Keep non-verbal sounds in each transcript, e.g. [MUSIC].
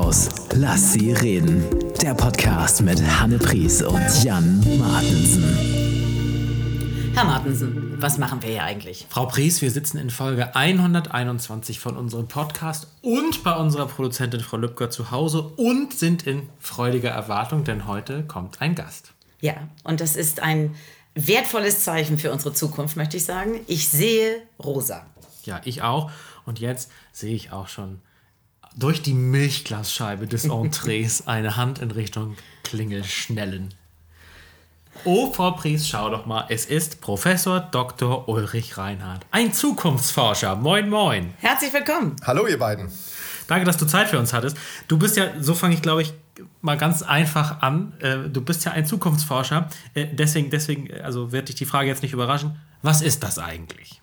raus. Lass sie reden. Der Podcast mit Hanne Pries und Jan Martensen. Herr Martensen, was machen wir hier eigentlich? Frau Pries, wir sitzen in Folge 121 von unserem Podcast und bei unserer Produzentin Frau Lübcker zu Hause und sind in freudiger Erwartung, denn heute kommt ein Gast. Ja, und das ist ein wertvolles Zeichen für unsere Zukunft, möchte ich sagen. Ich sehe rosa. Ja, ich auch. Und jetzt sehe ich auch schon durch die Milchglasscheibe des Entrees [LAUGHS] eine Hand in Richtung Klingel schnellen. Oh, Frau Pries, schau doch mal, es ist Professor Dr. Ulrich Reinhardt, ein Zukunftsforscher. Moin, moin. Herzlich willkommen. Hallo, ihr beiden. Danke, dass du Zeit für uns hattest. Du bist ja, so fange ich, glaube ich, mal ganz einfach an. Äh, du bist ja ein Zukunftsforscher. Äh, deswegen, deswegen, also wird dich die Frage jetzt nicht überraschen. Was ist das eigentlich?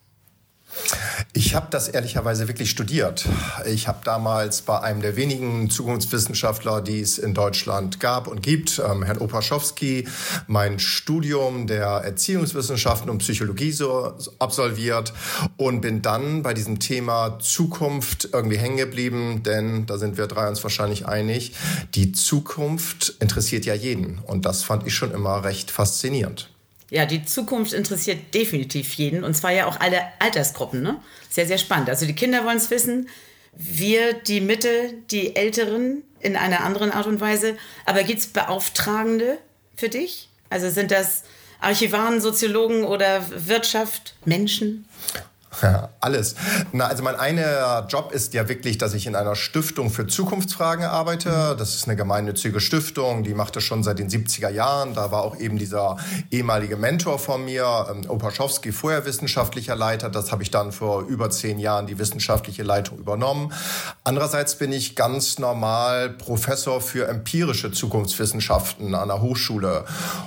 Ich habe das ehrlicherweise wirklich studiert. Ich habe damals bei einem der wenigen Zukunftswissenschaftler, die es in Deutschland gab und gibt, ähm, Herrn Opaschowski, mein Studium der Erziehungswissenschaften und Psychologie so absolviert und bin dann bei diesem Thema Zukunft irgendwie hängen geblieben, denn da sind wir drei uns wahrscheinlich einig, die Zukunft interessiert ja jeden und das fand ich schon immer recht faszinierend. Ja, die Zukunft interessiert definitiv jeden und zwar ja auch alle Altersgruppen. Ne? Sehr, sehr spannend. Also die Kinder wollen es wissen, wir, die Mitte, die Älteren in einer anderen Art und Weise. Aber gibt es Beauftragende für dich? Also sind das Archivaren, Soziologen oder Wirtschaft, Menschen? [LAUGHS] Alles. Na, also mein einer Job ist ja wirklich, dass ich in einer Stiftung für Zukunftsfragen arbeite. Das ist eine gemeinnützige Stiftung, die macht das schon seit den 70er Jahren. Da war auch eben dieser ehemalige Mentor von mir, ähm, Opaschowski, vorher wissenschaftlicher Leiter. Das habe ich dann vor über zehn Jahren die wissenschaftliche Leitung übernommen. Andererseits bin ich ganz normal Professor für empirische Zukunftswissenschaften an der Hochschule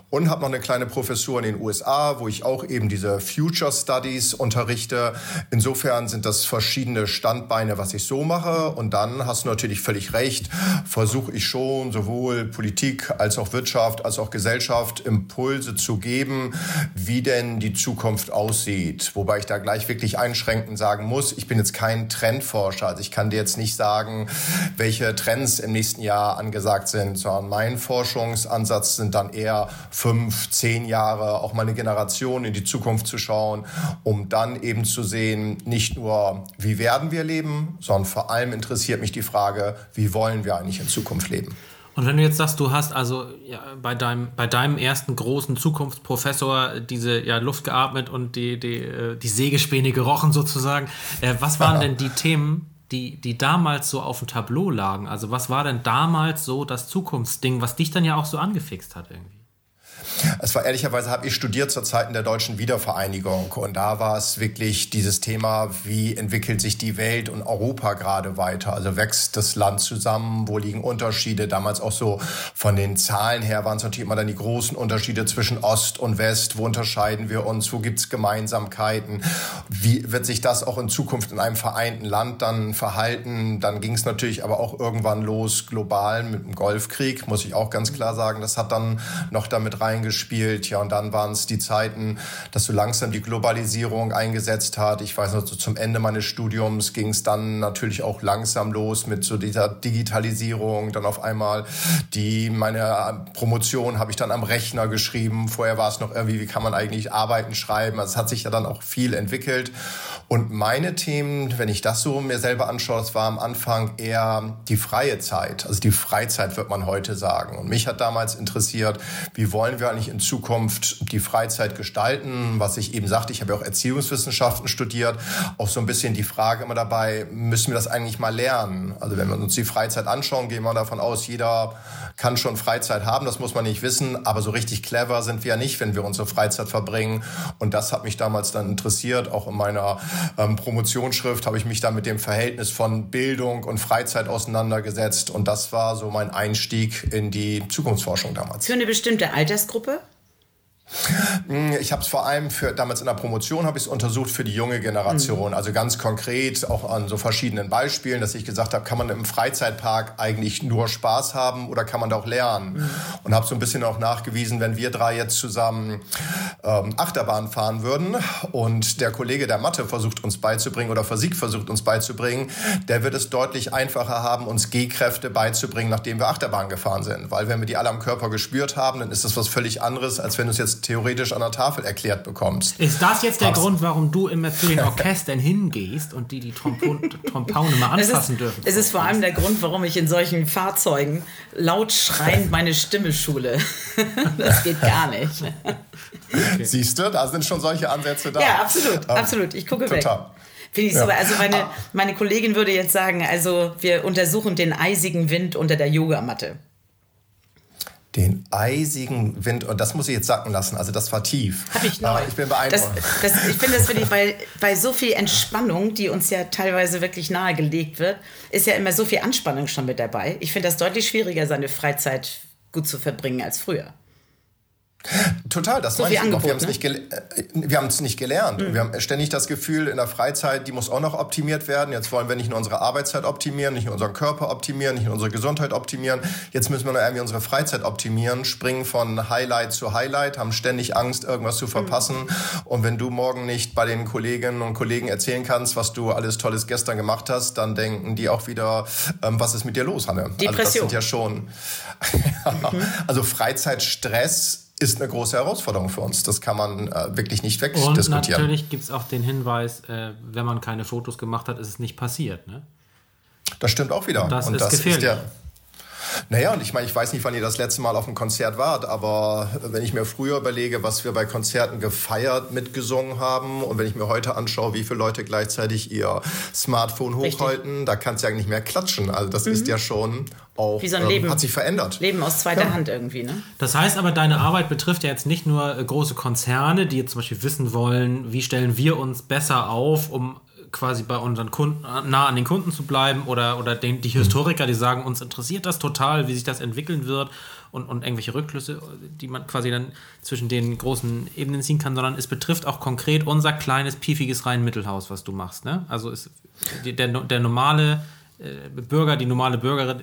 und habe noch eine kleine Professur in den USA, wo ich auch eben diese Future Studies unterrichte. Insofern sind das verschiedene Standbeine, was ich so mache. Und dann hast du natürlich völlig recht, versuche ich schon sowohl Politik als auch Wirtschaft als auch Gesellschaft Impulse zu geben, wie denn die Zukunft aussieht. Wobei ich da gleich wirklich einschränkend sagen muss, ich bin jetzt kein Trendforscher. Also ich kann dir jetzt nicht sagen, welche Trends im nächsten Jahr angesagt sind, sondern mein Forschungsansatz sind dann eher fünf, zehn Jahre, auch mal eine Generation in die Zukunft zu schauen, um dann eben zu sehen, nicht nur, wie werden wir leben, sondern vor allem interessiert mich die Frage, wie wollen wir eigentlich in Zukunft leben. Und wenn du jetzt sagst, du hast also ja, bei, deinem, bei deinem ersten großen Zukunftsprofessor diese ja, Luft geatmet und die, die, äh, die Sägespäne gerochen sozusagen, äh, was waren [LAUGHS] denn die Themen, die, die damals so auf dem Tableau lagen? Also was war denn damals so das Zukunftsding, was dich dann ja auch so angefixt hat irgendwie? Es war ehrlicherweise, habe ich studiert zur Zeiten der deutschen Wiedervereinigung und da war es wirklich dieses Thema, wie entwickelt sich die Welt und Europa gerade weiter? Also wächst das Land zusammen? Wo liegen Unterschiede? Damals auch so von den Zahlen her waren es natürlich immer dann die großen Unterschiede zwischen Ost und West. Wo unterscheiden wir uns? Wo gibt es Gemeinsamkeiten? Wie wird sich das auch in Zukunft in einem vereinten Land dann verhalten? Dann ging es natürlich aber auch irgendwann los global mit dem Golfkrieg, muss ich auch ganz klar sagen. Das hat dann noch damit rein reingespielt. Ja, und dann waren es die Zeiten, dass so langsam die Globalisierung eingesetzt hat. Ich weiß noch, so zum Ende meines Studiums ging es dann natürlich auch langsam los mit so dieser Digitalisierung. Dann auf einmal die, meine Promotion habe ich dann am Rechner geschrieben. Vorher war es noch irgendwie, wie kann man eigentlich Arbeiten schreiben? Also es hat sich ja dann auch viel entwickelt. Und meine Themen, wenn ich das so mir selber anschaue, das war am Anfang eher die freie Zeit. Also die Freizeit wird man heute sagen. Und mich hat damals interessiert, wie wollen wir eigentlich in Zukunft die Freizeit gestalten? Was ich eben sagte, ich habe ja auch Erziehungswissenschaften studiert. Auch so ein bisschen die Frage immer dabei, müssen wir das eigentlich mal lernen? Also wenn wir uns die Freizeit anschauen, gehen wir davon aus, jeder kann schon Freizeit haben, das muss man nicht wissen. Aber so richtig clever sind wir ja nicht, wenn wir unsere Freizeit verbringen. Und das hat mich damals dann interessiert, auch in meiner ähm, Promotionsschrift habe ich mich da mit dem Verhältnis von Bildung und Freizeit auseinandergesetzt. Und das war so mein Einstieg in die Zukunftsforschung damals. Für eine bestimmte Altersgruppe? groupe ich habe es vor allem für damals in der Promotion habe ich es untersucht für die junge Generation, mhm. also ganz konkret auch an so verschiedenen Beispielen, dass ich gesagt habe, kann man im Freizeitpark eigentlich nur Spaß haben oder kann man da auch lernen? Mhm. Und habe so ein bisschen auch nachgewiesen, wenn wir drei jetzt zusammen ähm, Achterbahn fahren würden und der Kollege der Mathe versucht uns beizubringen oder Physik versucht uns beizubringen, der wird es deutlich einfacher haben, uns G-Kräfte beizubringen, nachdem wir Achterbahn gefahren sind, weil wenn wir die alle am Körper gespürt haben, dann ist das was völlig anderes, als wenn du es jetzt theoretisch an der Tafel erklärt bekommst. Ist das jetzt der Hab's Grund, warum du immer zu den Orchestern [LAUGHS] hingehst und die die Trompone mal anfassen [LAUGHS] es ist, dürfen? Es ist vor allem der Grund, warum ich in solchen Fahrzeugen laut schreiend meine Stimme schule. [LAUGHS] das geht gar nicht. Okay. Siehst du, da sind schon solche Ansätze da. Ja, absolut, ähm, absolut. Ich gucke total. weg. Finde ich ja. super. Also meine, ah. meine Kollegin würde jetzt sagen, also wir untersuchen den eisigen Wind unter der Yogamatte den eisigen Wind, und das muss ich jetzt sacken lassen, also das war tief. Hab ich neu. ich bin beeindruckt. Das, das, ich finde das wirklich, weil bei so viel Entspannung, die uns ja teilweise wirklich nahegelegt wird, ist ja immer so viel Anspannung schon mit dabei. Ich finde das deutlich schwieriger, seine Freizeit gut zu verbringen als früher. Total, das so meine ich Angebot, Wir haben es ne? nicht, nicht gelernt. Mhm. Wir haben ständig das Gefühl, in der Freizeit, die muss auch noch optimiert werden. Jetzt wollen wir nicht nur unsere Arbeitszeit optimieren, nicht nur unseren Körper optimieren, nicht nur unsere Gesundheit optimieren. Jetzt müssen wir noch irgendwie unsere Freizeit optimieren, springen von Highlight zu Highlight, haben ständig Angst, irgendwas zu verpassen. Mhm. Und wenn du morgen nicht bei den Kolleginnen und Kollegen erzählen kannst, was du alles Tolles gestern gemacht hast, dann denken die auch wieder, ähm, was ist mit dir los, Hanne? Depression. Also das sind ja schon... [LAUGHS] mhm. Also Freizeitstress ist eine große Herausforderung für uns. Das kann man äh, wirklich nicht wegdiskutieren. Und natürlich gibt es auch den Hinweis, äh, wenn man keine Fotos gemacht hat, ist es nicht passiert. Ne? Das stimmt auch wieder. Das und ist das gefährlich. Ist ja, naja, und ich meine, ich weiß nicht, wann ihr das letzte Mal auf einem Konzert wart, aber wenn ich mir früher überlege, was wir bei Konzerten gefeiert, mitgesungen haben und wenn ich mir heute anschaue, wie viele Leute gleichzeitig ihr Smartphone hochhalten, Richtig. da kannst du ja nicht mehr klatschen. Also das mhm. ist ja schon auch, wie so ein Leben, ähm, hat sich verändert. Leben aus zweiter ja. Hand irgendwie, ne? Das heißt aber, deine Arbeit betrifft ja jetzt nicht nur äh, große Konzerne, die jetzt zum Beispiel wissen wollen, wie stellen wir uns besser auf, um quasi bei unseren Kunden, nah an den Kunden zu bleiben oder, oder den, die Historiker, die sagen, uns interessiert das total, wie sich das entwickeln wird und, und irgendwelche Rückschlüsse, die man quasi dann zwischen den großen Ebenen ziehen kann, sondern es betrifft auch konkret unser kleines, piefiges Rhein-Mittelhaus, was du machst. Ne? Also ist der, der normale äh, Bürger, die normale Bürgerin,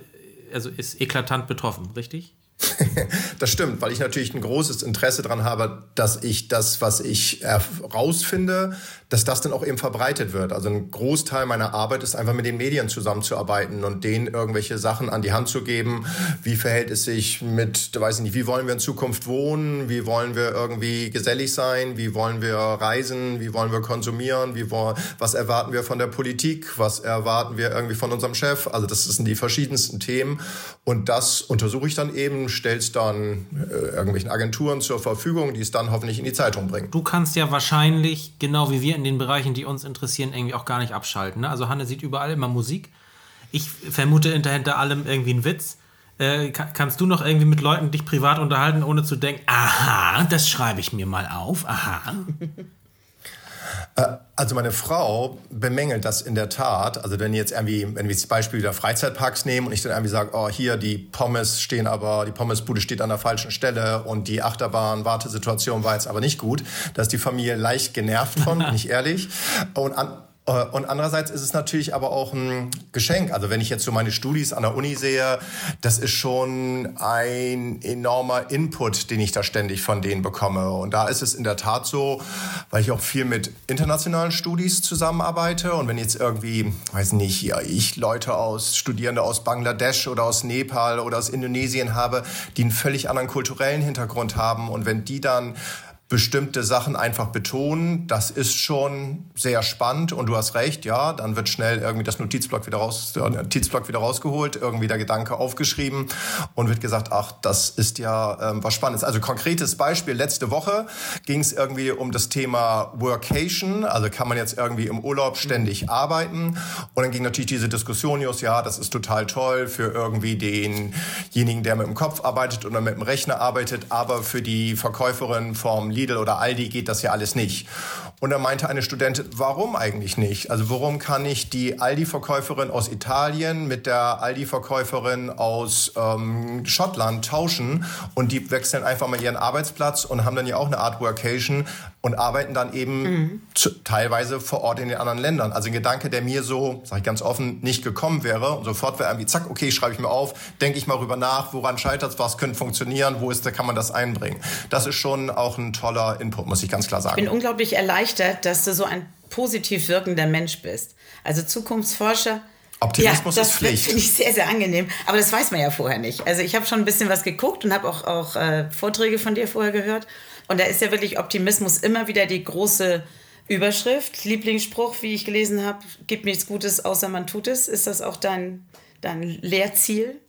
also ist eklatant betroffen, richtig? [LAUGHS] das stimmt, weil ich natürlich ein großes Interesse daran habe, dass ich das, was ich herausfinde, dass das dann auch eben verbreitet wird. Also ein Großteil meiner Arbeit ist einfach mit den Medien zusammenzuarbeiten und denen irgendwelche Sachen an die Hand zu geben. Wie verhält es sich mit, weiß ich nicht, wie wollen wir in Zukunft wohnen? Wie wollen wir irgendwie gesellig sein? Wie wollen wir reisen? Wie wollen wir konsumieren? Wie wollen, was erwarten wir von der Politik? Was erwarten wir irgendwie von unserem Chef? Also das sind die verschiedensten Themen und das untersuche ich dann eben, stelle es dann äh, irgendwelchen Agenturen zur Verfügung, die es dann hoffentlich in die Zeitung bringen. Du kannst ja wahrscheinlich, genau wie wir in den Bereichen, die uns interessieren, irgendwie auch gar nicht abschalten. Ne? Also Hanne sieht überall immer Musik. Ich vermute hinter allem irgendwie einen Witz. Äh, kannst du noch irgendwie mit Leuten dich privat unterhalten, ohne zu denken, aha, das schreibe ich mir mal auf, aha. Äh, also meine Frau bemängelt das in der Tat. Also wenn jetzt irgendwie, wenn wir das Beispiel der Freizeitparks nehmen und ich dann irgendwie sage, oh hier die Pommes stehen aber, die Pommesbude steht an der falschen Stelle und die Achterbahn-Wartesituation war jetzt aber nicht gut, da ist die Familie leicht genervt von, nicht [LAUGHS] ehrlich. Und an, und andererseits ist es natürlich aber auch ein Geschenk. Also wenn ich jetzt so meine Studis an der Uni sehe, das ist schon ein enormer Input, den ich da ständig von denen bekomme. Und da ist es in der Tat so, weil ich auch viel mit internationalen Studis zusammenarbeite. Und wenn jetzt irgendwie, weiß nicht, ja, ich Leute aus, Studierende aus Bangladesch oder aus Nepal oder aus Indonesien habe, die einen völlig anderen kulturellen Hintergrund haben. Und wenn die dann bestimmte Sachen einfach betonen. Das ist schon sehr spannend und du hast recht, ja, dann wird schnell irgendwie das Notizblock wieder raus, der Notizblock wieder rausgeholt, irgendwie der Gedanke aufgeschrieben und wird gesagt, ach, das ist ja ähm, was Spannendes. Also konkretes Beispiel, letzte Woche ging es irgendwie um das Thema Workation, also kann man jetzt irgendwie im Urlaub ständig arbeiten und dann ging natürlich diese Diskussion, Just, ja, das ist total toll für irgendwie denjenigen, der mit dem Kopf arbeitet oder mit dem Rechner arbeitet, aber für die Verkäuferin vom Lidl oder Aldi geht das ja alles nicht. Und da meinte eine Studentin, warum eigentlich nicht? Also warum kann ich die Aldi-Verkäuferin aus Italien mit der Aldi-Verkäuferin aus ähm, Schottland tauschen und die wechseln einfach mal ihren Arbeitsplatz und haben dann ja auch eine Art Workation und arbeiten dann eben mhm. zu, teilweise vor Ort in den anderen Ländern. Also ein Gedanke, der mir so, sage ich ganz offen, nicht gekommen wäre. Und sofort wäre irgendwie, zack, okay, schreibe ich mir auf, denke ich mal rüber nach, woran scheitert es, was könnte funktionieren, wo ist, da kann man das einbringen. Das ist schon auch ein toller Input, muss ich ganz klar sagen. Ich bin unglaublich erleichtert, dass du so ein positiv wirkender Mensch bist. Also Zukunftsforscher. Optimismus ja, ist Pflicht. Das finde ich sehr, sehr angenehm. Aber das weiß man ja vorher nicht. Also ich habe schon ein bisschen was geguckt und habe auch, auch äh, Vorträge von dir vorher gehört. Und da ist ja wirklich Optimismus immer wieder die große Überschrift. Lieblingsspruch, wie ich gelesen habe, gibt nichts Gutes, außer man tut es. Ist das auch dein, dein Lehrziel?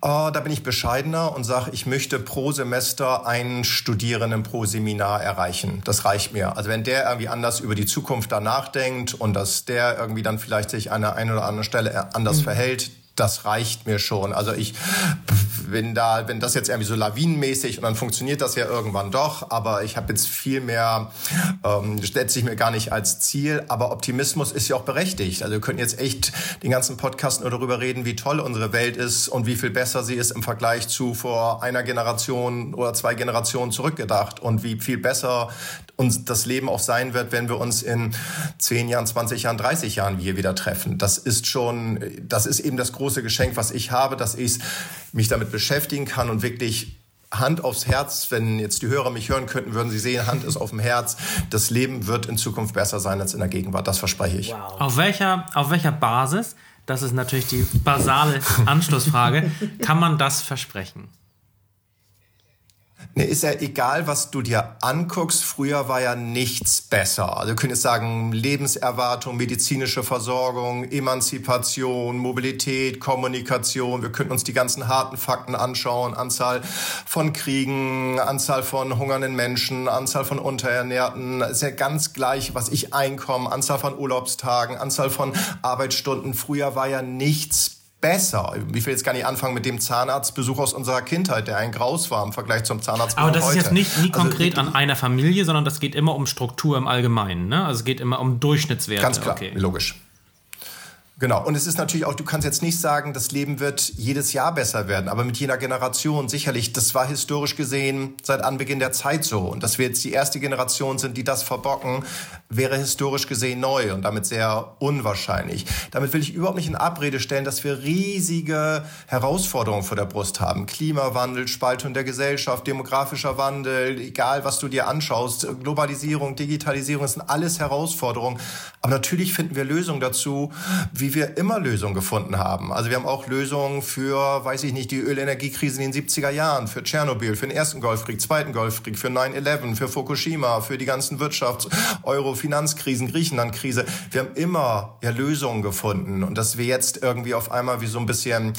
Oh, da bin ich bescheidener und sage, ich möchte pro Semester einen Studierenden pro Seminar erreichen. Das reicht mir. Also wenn der irgendwie anders über die Zukunft da nachdenkt und dass der irgendwie dann vielleicht sich an der einen oder anderen Stelle anders mhm. verhält, das reicht mir schon. Also ich, wenn da, wenn das jetzt irgendwie so lawinenmäßig und dann funktioniert das ja irgendwann doch, aber ich habe jetzt viel mehr, ähm, setze ich mir gar nicht als Ziel, aber Optimismus ist ja auch berechtigt. Also wir könnten jetzt echt den ganzen Podcast nur darüber reden, wie toll unsere Welt ist und wie viel besser sie ist im Vergleich zu vor einer Generation oder zwei Generationen zurückgedacht und wie viel besser uns das Leben auch sein wird, wenn wir uns in 10 Jahren, 20 Jahren, 30 Jahren hier wieder treffen. Das ist schon, das ist eben das große Geschenk, was ich habe, dass ich mich damit beschäftigen kann und wirklich Hand aufs Herz, wenn jetzt die Hörer mich hören könnten, würden sie sehen, Hand ist auf dem Herz. Das Leben wird in Zukunft besser sein als in der Gegenwart. Das verspreche ich. Wow. Auf, welcher, auf welcher Basis, das ist natürlich die basale Anschlussfrage, kann man das versprechen? Nee, ist ja egal, was du dir anguckst. Früher war ja nichts besser. Also wir können jetzt sagen, Lebenserwartung, medizinische Versorgung, Emanzipation, Mobilität, Kommunikation. Wir könnten uns die ganzen harten Fakten anschauen. Anzahl von Kriegen, Anzahl von hungernden Menschen, Anzahl von Unterernährten. Ist ja ganz gleich, was ich einkomme, Anzahl von Urlaubstagen, Anzahl von Arbeitsstunden. Früher war ja nichts besser. Ich will jetzt gar nicht anfangen mit dem Zahnarztbesuch aus unserer Kindheit, der ein Graus war im Vergleich zum Zahnarztbesuch Aber das ist jetzt nicht nie also, konkret an einer Familie, sondern das geht immer um Struktur im Allgemeinen. Ne? Also es geht immer um Durchschnittswerte. Ganz klar, okay. logisch. Genau. Und es ist natürlich auch, du kannst jetzt nicht sagen, das Leben wird jedes Jahr besser werden, aber mit jener Generation sicherlich, das war historisch gesehen seit Anbeginn der Zeit so. Und dass wir jetzt die erste Generation sind, die das verbocken, wäre historisch gesehen neu und damit sehr unwahrscheinlich. Damit will ich überhaupt nicht in Abrede stellen, dass wir riesige Herausforderungen vor der Brust haben. Klimawandel, Spaltung der Gesellschaft, demografischer Wandel, egal was du dir anschaust, Globalisierung, Digitalisierung, das sind alles Herausforderungen. Aber natürlich finden wir Lösungen dazu, wie wie wir immer Lösungen gefunden haben. Also wir haben auch Lösungen für, weiß ich nicht, die Ölenergiekrise in den 70er Jahren, für Tschernobyl, für den ersten Golfkrieg, zweiten Golfkrieg, für 9-11, für Fukushima, für die ganzen Wirtschafts-, Euro-, Finanzkrisen, Griechenland-Krise. Wir haben immer ja, Lösungen gefunden. Und dass wir jetzt irgendwie auf einmal wie so ein bisschen,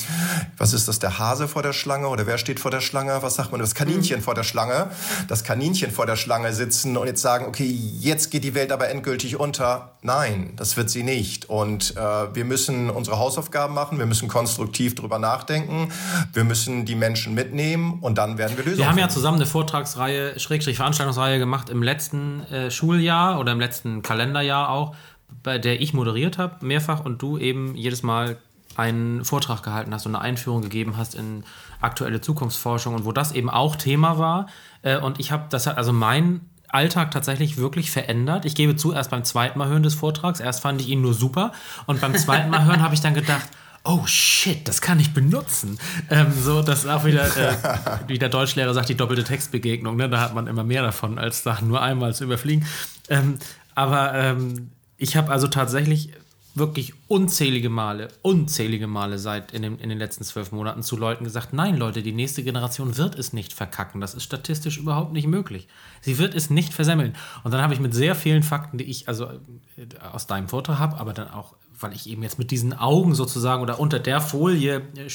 was ist das, der Hase vor der Schlange oder wer steht vor der Schlange? Was sagt man? Das Kaninchen mhm. vor der Schlange. Das Kaninchen vor der Schlange sitzen und jetzt sagen, okay, jetzt geht die Welt aber endgültig unter. Nein, das wird sie nicht. Und äh, wir müssen unsere Hausaufgaben machen, wir müssen konstruktiv drüber nachdenken, wir müssen die Menschen mitnehmen und dann werden wir Lösungen Wir haben ja zusammen eine Vortragsreihe, Schrägstrich Veranstaltungsreihe gemacht im letzten äh, Schuljahr oder im letzten Kalenderjahr auch, bei der ich moderiert habe, mehrfach und du eben jedes Mal einen Vortrag gehalten hast und eine Einführung gegeben hast in aktuelle Zukunftsforschung und wo das eben auch Thema war. Äh, und ich habe das hat also mein Alltag tatsächlich wirklich verändert. Ich gebe zu, erst beim zweiten Mal hören des Vortrags, erst fand ich ihn nur super und beim zweiten Mal hören habe ich dann gedacht, oh shit, das kann ich benutzen. Ähm, so, das ist auch wieder, äh, [LAUGHS] wie der Deutschlehrer sagt, die doppelte Textbegegnung. Ne? Da hat man immer mehr davon, als Sachen nur einmal zu überfliegen. Ähm, aber ähm, ich habe also tatsächlich wirklich unzählige Male, unzählige Male seit in den, in den letzten zwölf Monaten zu Leuten gesagt, nein Leute, die nächste Generation wird es nicht verkacken. Das ist statistisch überhaupt nicht möglich. Sie wird es nicht versemmeln. Und dann habe ich mit sehr vielen Fakten, die ich also äh, aus deinem Vortrag habe, aber dann auch, weil ich eben jetzt mit diesen Augen sozusagen oder unter der Folie äh,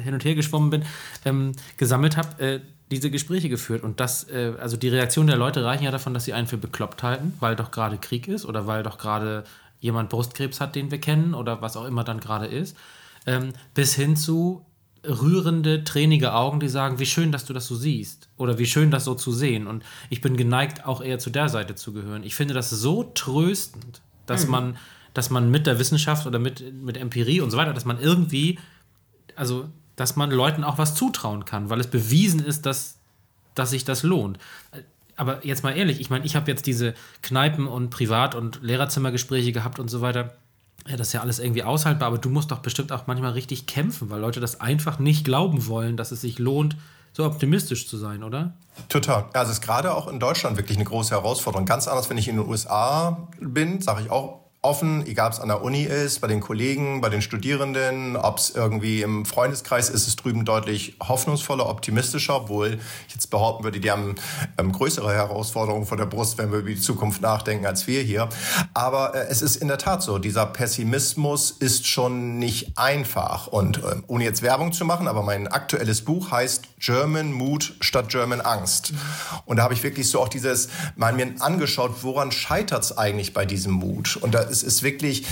hin und her geschwommen bin, ähm, gesammelt habe, äh, diese Gespräche geführt. Und das, äh, also die Reaktion der Leute reichen ja davon, dass sie einen für bekloppt halten, weil doch gerade Krieg ist oder weil doch gerade jemand Brustkrebs hat, den wir kennen oder was auch immer dann gerade ist, ähm, bis hin zu rührende, tränige Augen, die sagen, wie schön, dass du das so siehst. Oder wie schön, das so zu sehen. Und ich bin geneigt, auch eher zu der Seite zu gehören. Ich finde das so tröstend, dass mhm. man, dass man mit der Wissenschaft oder mit, mit Empirie und so weiter, dass man irgendwie, also, dass man Leuten auch was zutrauen kann, weil es bewiesen ist, dass, dass sich das lohnt. Aber jetzt mal ehrlich, ich meine, ich habe jetzt diese Kneipen- und Privat- und Lehrerzimmergespräche gehabt und so weiter ja, das ist ja alles irgendwie aushaltbar, aber du musst doch bestimmt auch manchmal richtig kämpfen, weil Leute das einfach nicht glauben wollen, dass es sich lohnt, so optimistisch zu sein, oder? Total. Also es ist gerade auch in Deutschland wirklich eine große Herausforderung. Ganz anders, wenn ich in den USA bin, sage ich auch offen, egal ob es an der Uni ist, bei den Kollegen, bei den Studierenden, ob es irgendwie im Freundeskreis ist, ist es drüben deutlich hoffnungsvoller, optimistischer, obwohl ich jetzt behaupten würde, die haben ähm, größere Herausforderungen vor der Brust, wenn wir über die Zukunft nachdenken, als wir hier. Aber äh, es ist in der Tat so, dieser Pessimismus ist schon nicht einfach. Und äh, ohne jetzt Werbung zu machen, aber mein aktuelles Buch heißt German Mut statt German Angst. Und da habe ich wirklich so auch dieses mal mir angeschaut, woran scheitert es eigentlich bei diesem Mut? Und da es ist wirklich,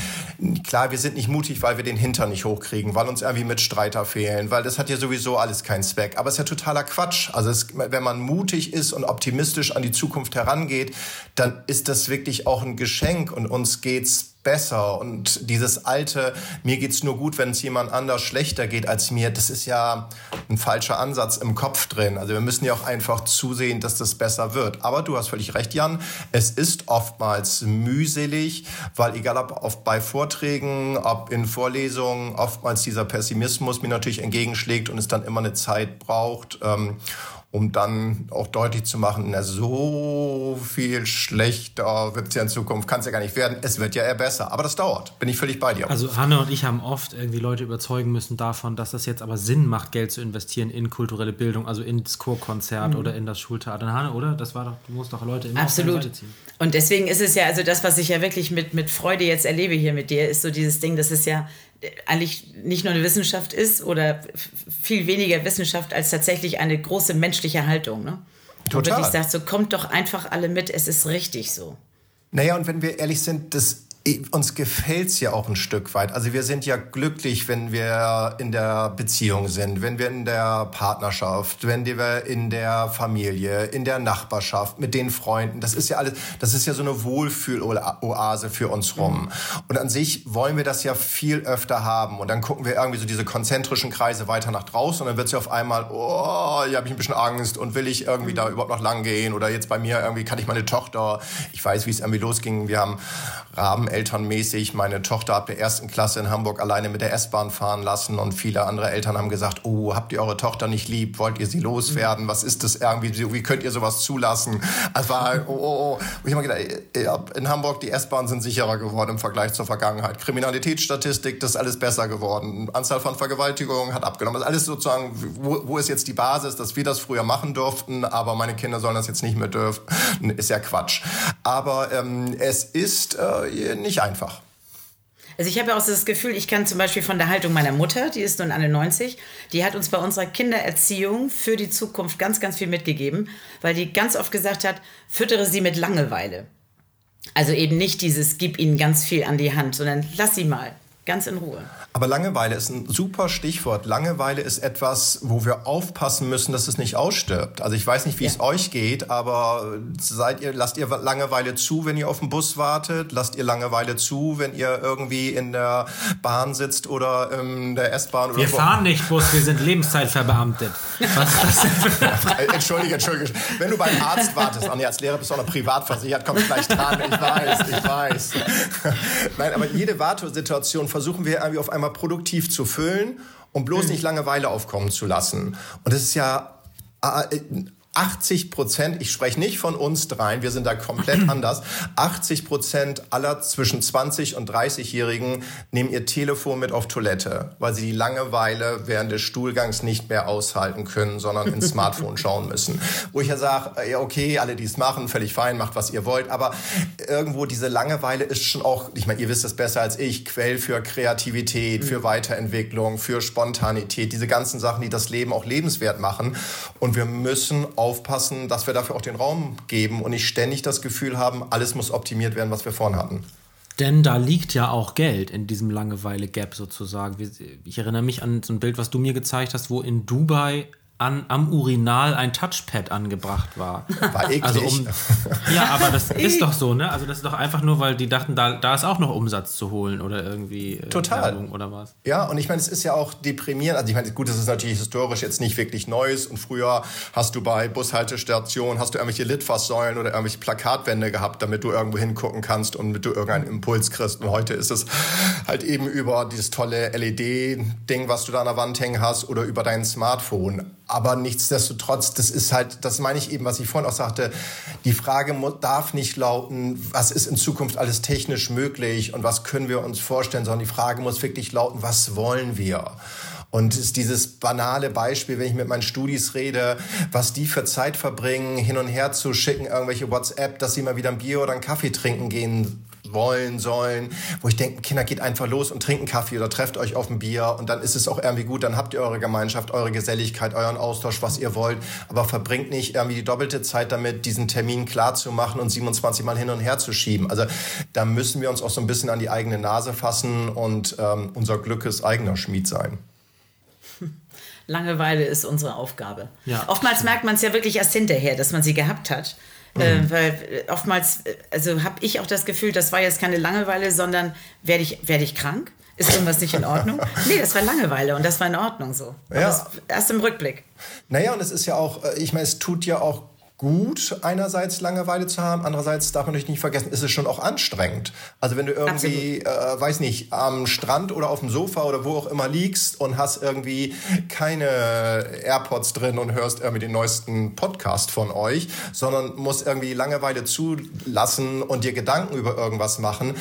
klar, wir sind nicht mutig, weil wir den Hintern nicht hochkriegen, weil uns irgendwie Mitstreiter fehlen, weil das hat ja sowieso alles keinen Zweck. Aber es ist ja totaler Quatsch. Also es, wenn man mutig ist und optimistisch an die Zukunft herangeht, dann ist das wirklich auch ein Geschenk und uns geht's besser und dieses alte, mir geht's nur gut, wenn es jemand anders schlechter geht als mir, das ist ja ein falscher Ansatz im Kopf drin. Also wir müssen ja auch einfach zusehen, dass das besser wird. Aber du hast völlig recht, Jan, es ist oftmals mühselig, weil egal ob auf, bei Vorträgen, ob in Vorlesungen, oftmals dieser Pessimismus mir natürlich entgegenschlägt und es dann immer eine Zeit braucht. Ähm, um dann auch deutlich zu machen, na, so viel schlechter wird es ja in Zukunft, kann es ja gar nicht werden. Es wird ja eher besser. Aber das dauert. Bin ich völlig bei dir. Also Hanne und ich haben oft irgendwie Leute überzeugen müssen davon, dass das jetzt aber Sinn macht, Geld zu investieren in kulturelle Bildung, also ins Chorkonzert mhm. oder in das Schultheater. Hanne, oder? Das war doch, du musst doch Leute immer Absolut. auf ziehen. Und deswegen ist es ja, also das, was ich ja wirklich mit, mit Freude jetzt erlebe hier mit dir, ist so dieses Ding, das ist ja eigentlich nicht nur eine Wissenschaft ist oder viel weniger Wissenschaft als tatsächlich eine große menschliche Haltung. Ne? Total. Und wirklich sagt, so kommt doch einfach alle mit, es ist richtig so. Naja, und wenn wir ehrlich sind, das uns gefällt's ja auch ein Stück weit. Also wir sind ja glücklich, wenn wir in der Beziehung sind, wenn wir in der Partnerschaft, wenn wir in der Familie, in der Nachbarschaft, mit den Freunden. Das ist ja alles, das ist ja so eine Wohlfühloase für uns rum. Mhm. Und an sich wollen wir das ja viel öfter haben. Und dann gucken wir irgendwie so diese konzentrischen Kreise weiter nach draußen und dann wird's ja auf einmal, oh, hier habe ich ein bisschen Angst und will ich irgendwie da überhaupt noch lang gehen oder jetzt bei mir irgendwie kann ich meine Tochter, ich weiß, wie es irgendwie losging. Wir haben Raben elternmäßig meine Tochter ab der ersten Klasse in Hamburg alleine mit der S-Bahn fahren lassen und viele andere Eltern haben gesagt, oh, habt ihr eure Tochter nicht lieb? Wollt ihr sie loswerden? Was ist das irgendwie? Wie könnt ihr sowas zulassen? Es war, oh, oh, oh. ich habe gedacht, in Hamburg, die S-Bahnen sind sicherer geworden im Vergleich zur Vergangenheit. Kriminalitätsstatistik, das ist alles besser geworden. Anzahl von Vergewaltigungen hat abgenommen. Ist alles sozusagen, wo, wo ist jetzt die Basis, dass wir das früher machen durften, aber meine Kinder sollen das jetzt nicht mehr dürfen? Ist ja Quatsch. Aber ähm, es ist äh, nicht einfach. Also ich habe ja auch das Gefühl, ich kann zum Beispiel von der Haltung meiner Mutter, die ist nun 91, die hat uns bei unserer Kindererziehung für die Zukunft ganz, ganz viel mitgegeben, weil die ganz oft gesagt hat, füttere sie mit Langeweile. Also eben nicht dieses, gib ihnen ganz viel an die Hand, sondern lass sie mal, ganz in Ruhe. Aber Langeweile ist ein super Stichwort. Langeweile ist etwas, wo wir aufpassen müssen, dass es nicht ausstirbt. Also ich weiß nicht, wie ja. es euch geht, aber seid ihr, lasst ihr Langeweile zu, wenn ihr auf den Bus wartet? Lasst ihr Langeweile zu, wenn ihr irgendwie in der Bahn sitzt oder in der S-Bahn? Wir fahren nicht Bus, wir sind Lebenszeitverbeamtet. Was, was? [LAUGHS] entschuldige, entschuldige. Wenn du beim Arzt wartest, Anja, als Lehrer bist du auch noch privat versichert, kommst gleich dran. Ich weiß, ich weiß. Nein, aber jede Wartesituation versuchen wir irgendwie auf einmal produktiv zu füllen und bloß mhm. nicht Langeweile aufkommen zu lassen. Und das ist ja äh, 80 Prozent, ich spreche nicht von uns dreien, wir sind da komplett [CLEARS THROAT] anders. 80 Prozent aller zwischen 20 und 30-Jährigen nehmen ihr Telefon mit auf Toilette, weil sie die Langeweile während des Stuhlgangs nicht mehr aushalten können, sondern ins [LAUGHS] Smartphone schauen müssen. Wo ich ja sage, ja okay, alle, die es machen, völlig fein, macht was ihr wollt, aber irgendwo diese Langeweile ist schon auch, ich meine, ihr wisst es besser als ich, Quell für Kreativität, für Weiterentwicklung, für Spontanität, diese ganzen Sachen, die das Leben auch lebenswert machen. Und wir müssen aufpassen, dass wir dafür auch den Raum geben und nicht ständig das Gefühl haben, alles muss optimiert werden, was wir vorhin hatten. Denn da liegt ja auch Geld in diesem Langeweile-Gap sozusagen. Ich erinnere mich an so ein Bild, was du mir gezeigt hast, wo in Dubai an, am Urinal ein Touchpad angebracht war. [LAUGHS] War eklig. Also um, [LAUGHS] ja, aber das ist doch so, ne? Also das ist doch einfach nur, weil die dachten, da, da ist auch noch Umsatz zu holen oder irgendwie äh, Total. Werbung oder was. Ja, und ich meine, es ist ja auch deprimierend. Also ich meine, gut, das ist natürlich historisch jetzt nicht wirklich Neues und früher hast du bei Bushaltestationen, hast du irgendwelche Litfaßsäulen oder irgendwelche Plakatwände gehabt, damit du irgendwo hingucken kannst und damit du irgendeinen Impuls kriegst. Und heute ist es halt eben über dieses tolle LED-Ding, was du da an der Wand hängen hast oder über dein Smartphone. Aber nichtsdestotrotz, das ist halt, das meine ich eben, was ich vorhin auch sagte, die Frage darf nicht lauten, was ist in Zukunft alles technisch möglich und was können wir uns vorstellen, sondern die Frage muss wirklich lauten, was wollen wir? Und ist dieses banale Beispiel, wenn ich mit meinen Studis rede, was die für Zeit verbringen, hin und her zu schicken, irgendwelche WhatsApp, dass sie mal wieder ein Bier oder einen Kaffee trinken gehen wollen, sollen, wo ich denke, Kinder, geht einfach los und trinken Kaffee oder trefft euch auf ein Bier und dann ist es auch irgendwie gut, dann habt ihr eure Gemeinschaft, eure Geselligkeit, euren Austausch, was ihr wollt, aber verbringt nicht irgendwie die doppelte Zeit damit, diesen Termin klar zu machen und 27 Mal hin und her zu schieben. Also da müssen wir uns auch so ein bisschen an die eigene Nase fassen und ähm, unser Glückes eigener Schmied sein. Langeweile ist unsere Aufgabe. Ja. Oftmals merkt man es ja wirklich erst hinterher, dass man sie gehabt hat. Äh, mhm. Äh, weil oftmals, also habe ich auch das Gefühl, das war jetzt keine Langeweile, sondern werde ich, werd ich krank? Ist irgendwas nicht in Ordnung? [LAUGHS] nee, das war Langeweile und das war in Ordnung so. Ja. erst im Rückblick. Naja, und es ist ja auch, äh, ich meine, es tut ja auch gut, einerseits Langeweile zu haben, andererseits darf man natürlich nicht vergessen, ist es schon auch anstrengend. Also wenn du irgendwie, äh, weiß nicht, am Strand oder auf dem Sofa oder wo auch immer liegst und hast irgendwie keine AirPods drin und hörst irgendwie den neuesten Podcast von euch, sondern musst irgendwie Langeweile zulassen und dir Gedanken über irgendwas machen,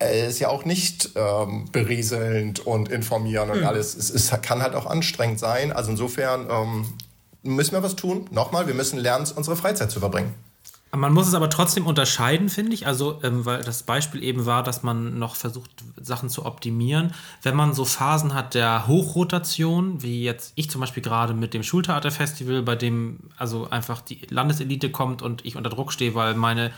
äh, ist ja auch nicht ähm, berieselnd und informieren und mhm. alles. Es, es, kann halt auch anstrengend sein. Also insofern ähm, müssen wir was tun. Nochmal, wir müssen lernen, unsere Freizeit zu verbringen. Man muss es aber trotzdem unterscheiden, finde ich. Also, ähm, weil das Beispiel eben war, dass man noch versucht, Sachen zu optimieren. Wenn man so Phasen hat der Hochrotation, wie jetzt ich zum Beispiel gerade mit dem Schultheaterfestival, bei dem also einfach die Landeselite kommt und ich unter Druck stehe, weil meine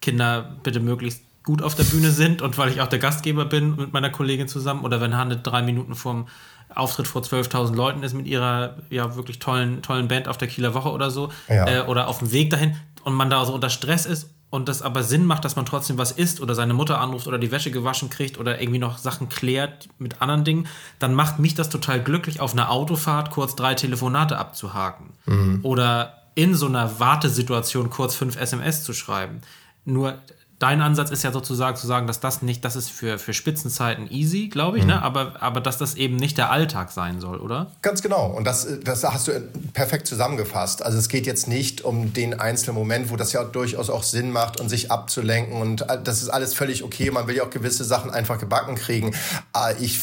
Kinder bitte möglichst gut auf der Bühne sind und weil ich auch der Gastgeber bin mit meiner Kollegin zusammen oder wenn Hanne drei Minuten vorm Auftritt vor 12.000 Leuten ist mit ihrer ja wirklich tollen, tollen Band auf der Kieler Woche oder so ja. äh, oder auf dem Weg dahin und man da so unter Stress ist und das aber Sinn macht, dass man trotzdem was isst oder seine Mutter anruft oder die Wäsche gewaschen kriegt oder irgendwie noch Sachen klärt mit anderen Dingen, dann macht mich das total glücklich, auf einer Autofahrt kurz drei Telefonate abzuhaken mhm. oder in so einer Wartesituation kurz fünf SMS zu schreiben. Nur dein Ansatz ist ja sozusagen zu sagen, dass das nicht, das ist für, für Spitzenzeiten easy, glaube ich, mhm. ne? aber, aber dass das eben nicht der Alltag sein soll, oder? Ganz genau. Und das, das hast du perfekt zusammengefasst. Also es geht jetzt nicht um den einzelnen Moment, wo das ja durchaus auch Sinn macht und sich abzulenken und das ist alles völlig okay. Man will ja auch gewisse Sachen einfach gebacken kriegen. Ah, ich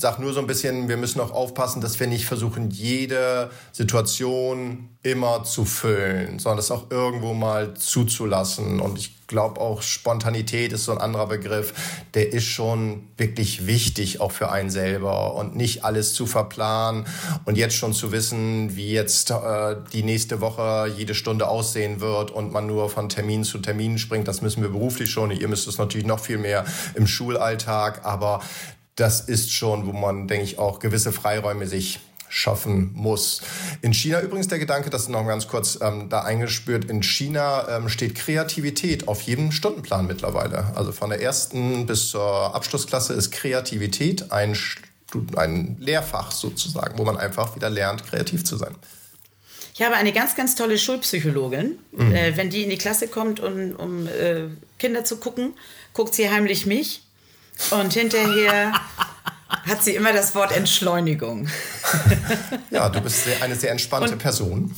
sage nur so ein bisschen, wir müssen auch aufpassen, dass wir nicht versuchen, jede Situation immer zu füllen, sondern das auch irgendwo mal zuzulassen. Und ich glaube auch Spontanität ist so ein anderer Begriff, der ist schon wirklich wichtig auch für einen selber und nicht alles zu verplanen und jetzt schon zu wissen, wie jetzt äh, die nächste Woche jede Stunde aussehen wird und man nur von Termin zu Termin springt. Das müssen wir beruflich schon. Ihr müsst es natürlich noch viel mehr im Schulalltag, aber das ist schon, wo man, denke ich, auch gewisse Freiräume sich schaffen muss. In China übrigens der Gedanke, das ist noch ganz kurz ähm, da eingespürt, in China ähm, steht Kreativität auf jedem Stundenplan mittlerweile. Also von der ersten bis zur Abschlussklasse ist Kreativität ein, ein Lehrfach sozusagen, wo man einfach wieder lernt, kreativ zu sein. Ich habe eine ganz, ganz tolle Schulpsychologin. Mhm. Äh, wenn die in die Klasse kommt, um, um äh, Kinder zu gucken, guckt sie heimlich mich und hinterher hat sie immer das Wort Entschleunigung. ja, du bist eine sehr entspannte Und, Person.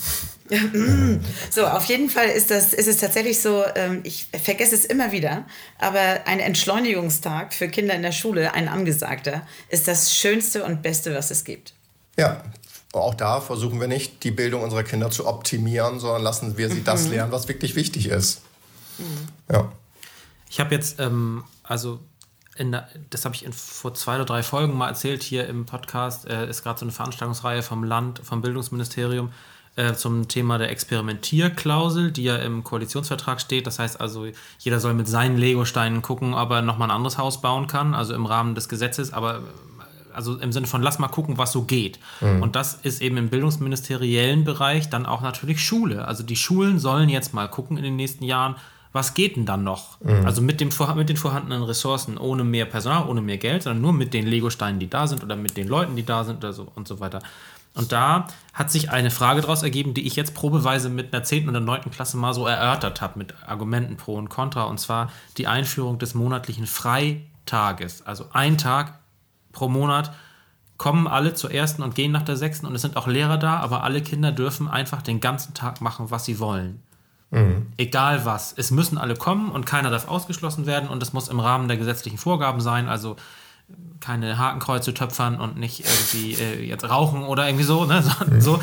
so, auf jeden Fall ist, das, ist es tatsächlich so, ähm, ich vergesse es immer wieder, aber ein Entschleunigungstag für Kinder in der Schule, ein angesagter, ist das Schönste und Beste, was es gibt. Ja, auch da versuchen wir nicht, die Bildung unserer Kinder zu optimieren, sondern lassen wir sie das mhm. lernen, was wirklich wichtig ist. Mhm. Ja. Ich habe jetzt, ähm, also der, das habe ich in, vor zwei oder drei Folgen mal erzählt hier im Podcast, äh, ist gerade so eine Veranstaltungsreihe vom Land, vom Bildungsministerium, äh, zum Thema der Experimentierklausel, die ja im Koalitionsvertrag steht. Das heißt also, jeder soll mit seinen Legosteinen gucken, ob er nochmal ein anderes Haus bauen kann, also im Rahmen des Gesetzes, aber also im Sinne von lass mal gucken, was so geht. Mhm. Und das ist eben im bildungsministeriellen Bereich dann auch natürlich Schule. Also die Schulen sollen jetzt mal gucken in den nächsten Jahren, was geht denn dann noch? Mhm. Also mit, dem, mit den vorhandenen Ressourcen, ohne mehr Personal, ohne mehr Geld, sondern nur mit den Lego-Steinen, die da sind oder mit den Leuten, die da sind oder so und so weiter. Und da hat sich eine Frage daraus ergeben, die ich jetzt probeweise mit einer 10. oder 9. Klasse mal so erörtert habe, mit Argumenten pro und contra, und zwar die Einführung des monatlichen Freitages. Also ein Tag pro Monat kommen alle zur ersten und gehen nach der sechsten und es sind auch Lehrer da, aber alle Kinder dürfen einfach den ganzen Tag machen, was sie wollen. Mhm. Egal was. Es müssen alle kommen und keiner darf ausgeschlossen werden und es muss im Rahmen der gesetzlichen Vorgaben sein, also keine Hakenkreuze töpfern und nicht irgendwie äh, jetzt rauchen oder irgendwie so. Ne? [LAUGHS] so, so.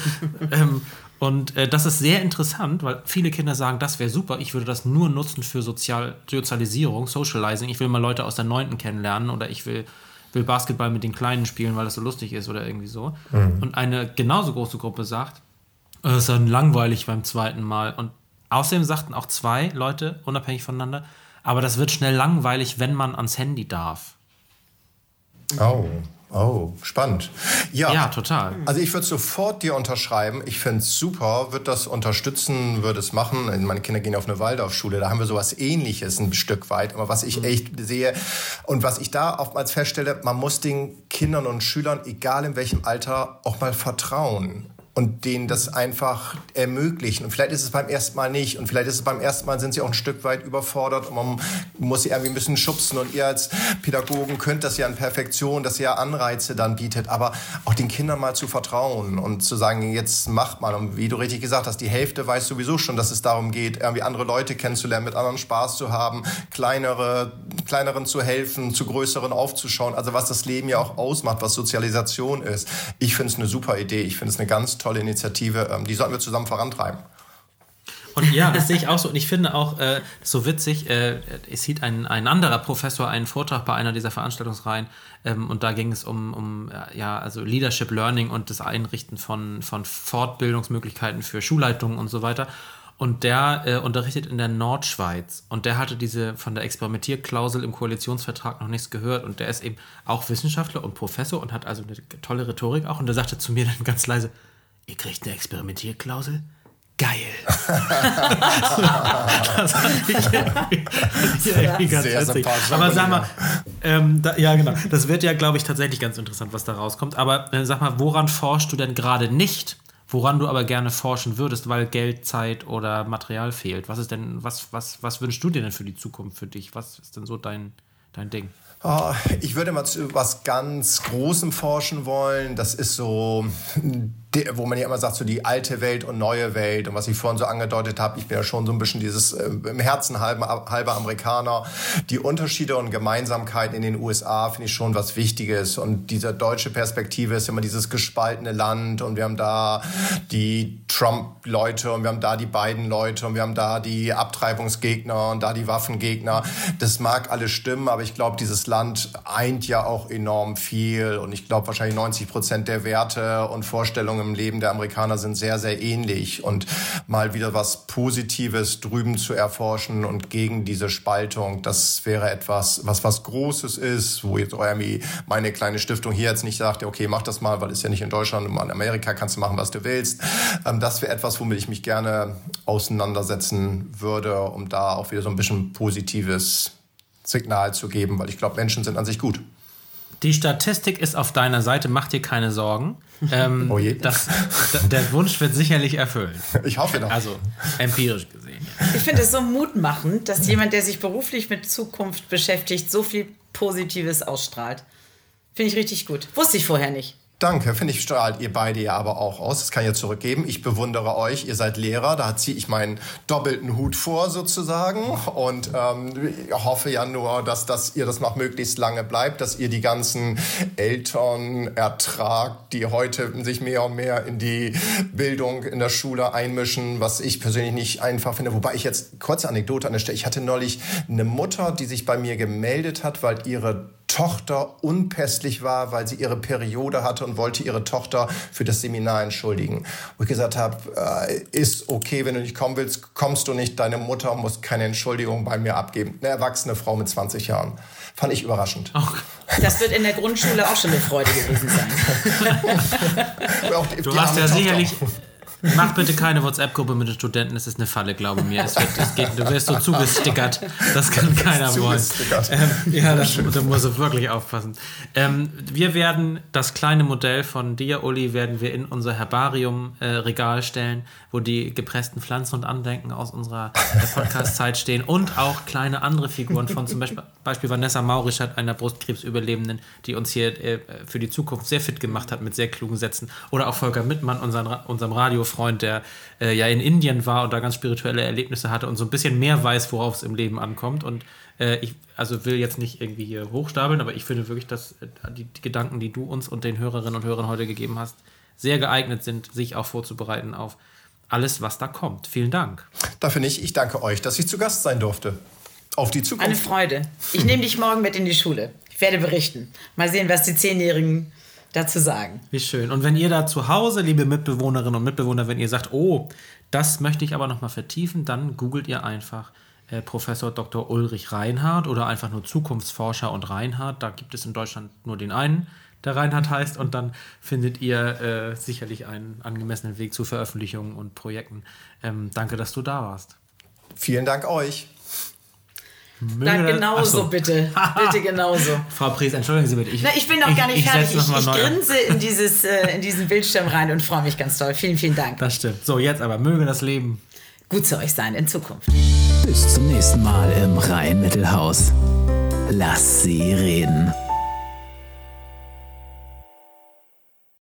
ähm, und äh, das ist sehr interessant, weil viele Kinder sagen, das wäre super, ich würde das nur nutzen für Sozial Sozialisierung, Socializing. Ich will mal Leute aus der Neunten kennenlernen oder ich will, will Basketball mit den Kleinen spielen, weil das so lustig ist oder irgendwie so. Mhm. Und eine genauso große Gruppe sagt, es ist dann langweilig beim zweiten Mal. Und Außerdem sagten auch zwei Leute, unabhängig voneinander, aber das wird schnell langweilig, wenn man ans Handy darf. Oh. Oh, spannend. Ja, ja total. Also ich würde sofort dir unterschreiben. Ich fände es super, würde das unterstützen, würde es machen. Meine Kinder gehen auf eine Waldorfschule, da haben wir sowas ähnliches ein Stück weit. Aber was ich mhm. echt sehe und was ich da oftmals feststelle, man muss den Kindern und Schülern, egal in welchem Alter, auch mal vertrauen und denen das einfach ermöglichen. Und vielleicht ist es beim ersten Mal nicht. Und vielleicht ist es beim ersten Mal sind sie auch ein Stück weit überfordert und man muss sie irgendwie ein bisschen schubsen. Und ihr als Pädagogen könnt das ja in Perfektion, dass ihr ja Anreize dann bietet, aber auch den Kindern mal zu vertrauen und zu sagen, jetzt macht man und wie du richtig gesagt hast, die Hälfte weiß sowieso schon, dass es darum geht, irgendwie andere Leute kennenzulernen, mit anderen Spaß zu haben, kleinere, kleineren zu helfen, zu größeren aufzuschauen, also was das Leben ja auch ausmacht, was Sozialisation ist. Ich finde es eine super Idee, ich finde es eine ganz tolle Initiative. Ähm, die sollten wir zusammen vorantreiben. Und ja, das sehe ich auch so. Und ich finde auch äh, so witzig, äh, es sieht ein, ein anderer Professor einen Vortrag bei einer dieser Veranstaltungsreihen ähm, und da ging es um, um ja, also Leadership Learning und das Einrichten von, von Fortbildungsmöglichkeiten für Schulleitungen und so weiter. Und der äh, unterrichtet in der Nordschweiz. Und der hatte diese von der Experimentierklausel im Koalitionsvertrag noch nichts gehört. Und der ist eben auch Wissenschaftler und Professor und hat also eine tolle Rhetorik auch. Und der sagte zu mir dann ganz leise, ihr kriegt eine Experimentierklausel? Geil. [LAUGHS] das fand ich [LAUGHS] irgendwie, ganz Sehr witzig. Aber sag mal, ähm, da, ja genau, das wird ja, glaube ich, tatsächlich ganz interessant, was da rauskommt. Aber äh, sag mal, woran forschst du denn gerade nicht? Woran du aber gerne forschen würdest, weil Geld, Zeit oder Material fehlt. Was ist denn, was, was, was wünschst du dir denn für die Zukunft für dich? Was ist denn so dein, dein Ding? Oh, ich würde mal zu was ganz Großem forschen wollen. Das ist so wo man ja immer sagt, so die alte Welt und neue Welt. Und was ich vorhin so angedeutet habe, ich bin ja schon so ein bisschen dieses äh, im Herzen halber, halber Amerikaner. Die Unterschiede und Gemeinsamkeiten in den USA finde ich schon was Wichtiges. Und diese deutsche Perspektive ist immer dieses gespaltene Land. Und wir haben da die Trump-Leute und wir haben da die beiden Leute und wir haben da die Abtreibungsgegner und da die Waffengegner. Das mag alles stimmen, aber ich glaube, dieses Land eint ja auch enorm viel. Und ich glaube, wahrscheinlich 90 Prozent der Werte und Vorstellungen Veränderungen im Leben der Amerikaner sind sehr, sehr ähnlich. Und mal wieder was Positives drüben zu erforschen und gegen diese Spaltung, das wäre etwas, was was Großes ist, wo jetzt irgendwie meine kleine Stiftung hier jetzt nicht sagt, okay, mach das mal, weil es ja nicht in Deutschland und in Amerika kannst du machen, was du willst. Ähm, das wäre etwas, womit ich mich gerne auseinandersetzen würde, um da auch wieder so ein bisschen positives Signal zu geben, weil ich glaube, Menschen sind an sich gut. Die Statistik ist auf deiner Seite, mach dir keine Sorgen. Ähm, oh je. Das, der Wunsch wird sicherlich erfüllt. Ich hoffe doch. Also empirisch gesehen. Ja. Ich finde es so mutmachend, dass jemand, der sich beruflich mit Zukunft beschäftigt, so viel Positives ausstrahlt. Finde ich richtig gut. Wusste ich vorher nicht. Danke, finde ich, strahlt ihr beide ja aber auch aus. Das kann ich ja zurückgeben. Ich bewundere euch. Ihr seid Lehrer. Da ziehe ich meinen doppelten Hut vor sozusagen und ähm, hoffe ja nur, dass, dass ihr das noch möglichst lange bleibt, dass ihr die ganzen Eltern ertragt, die heute sich mehr und mehr in die Bildung in der Schule einmischen, was ich persönlich nicht einfach finde. Wobei ich jetzt, kurze Anekdote an der Stelle, ich hatte neulich eine Mutter, die sich bei mir gemeldet hat, weil ihre Tochter unpässlich war, weil sie ihre Periode hatte und wollte ihre Tochter für das Seminar entschuldigen. Wo ich gesagt habe, äh, ist okay, wenn du nicht kommen willst, kommst du nicht. Deine Mutter muss keine Entschuldigung bei mir abgeben. Eine erwachsene Frau mit 20 Jahren. Fand ich überraschend. Oh. Das wird in der Grundschule auch schon eine Freude gewesen sein. [LAUGHS] du hast ja sicherlich Mach bitte keine WhatsApp-Gruppe mit den Studenten, das ist eine Falle, glaube mir. Es wird, es geht, du wirst so zugestickert, das kann keiner wollen. Ähm, ja, das, da muss du wirklich aufpassen. Ähm, wir werden das kleine Modell von dir, Uli, werden wir in unser Herbarium-Regal äh, stellen, wo die gepressten Pflanzen und Andenken aus unserer Podcast-Zeit stehen und auch kleine andere Figuren von zum Beispiel, Beispiel Vanessa Maurischat, einer Brustkrebsüberlebenden, die uns hier äh, für die Zukunft sehr fit gemacht hat mit sehr klugen Sätzen. Oder auch Volker Mittmann, unseren, unserem Radio Freund, der äh, ja in Indien war und da ganz spirituelle Erlebnisse hatte und so ein bisschen mehr weiß, worauf es im Leben ankommt. Und äh, ich also will jetzt nicht irgendwie hier hochstapeln, aber ich finde wirklich, dass äh, die, die, Gedanken, die du uns und den Hörerinnen und Hörern heute gegeben hast, sehr geeignet sind, sich auch vorzubereiten auf alles, was da kommt. Vielen Dank. Dafür nicht. Ich danke euch, dass ich zu Gast sein durfte. Auf die Zukunft. Eine Freude. Ich nehme dich morgen mit in die Schule. Ich werde berichten. Mal sehen, was die Zehnjährigen dazu sagen. Wie schön. Und wenn ihr da zu Hause, liebe Mitbewohnerinnen und Mitbewohner, wenn ihr sagt, oh, das möchte ich aber noch mal vertiefen, dann googelt ihr einfach äh, Professor Dr. Ulrich Reinhardt oder einfach nur Zukunftsforscher und Reinhardt. Da gibt es in Deutschland nur den einen, der Reinhardt heißt. Und dann findet ihr äh, sicherlich einen angemessenen Weg zu Veröffentlichungen und Projekten. Ähm, danke, dass du da warst. Vielen Dank euch. Na, genauso bitte. [LAUGHS] bitte genauso. Frau Pries, entschuldigen Sie bitte. Ich, Na, ich bin noch gar nicht ich, fertig. Ich, ich grinse in, dieses, äh, in diesen Bildschirm rein und freue mich ganz toll. Vielen, vielen Dank. Das stimmt. So, jetzt aber möge das Leben gut zu euch sein in Zukunft. Bis zum nächsten Mal im Rhein-Mittelhaus. Lass sie reden.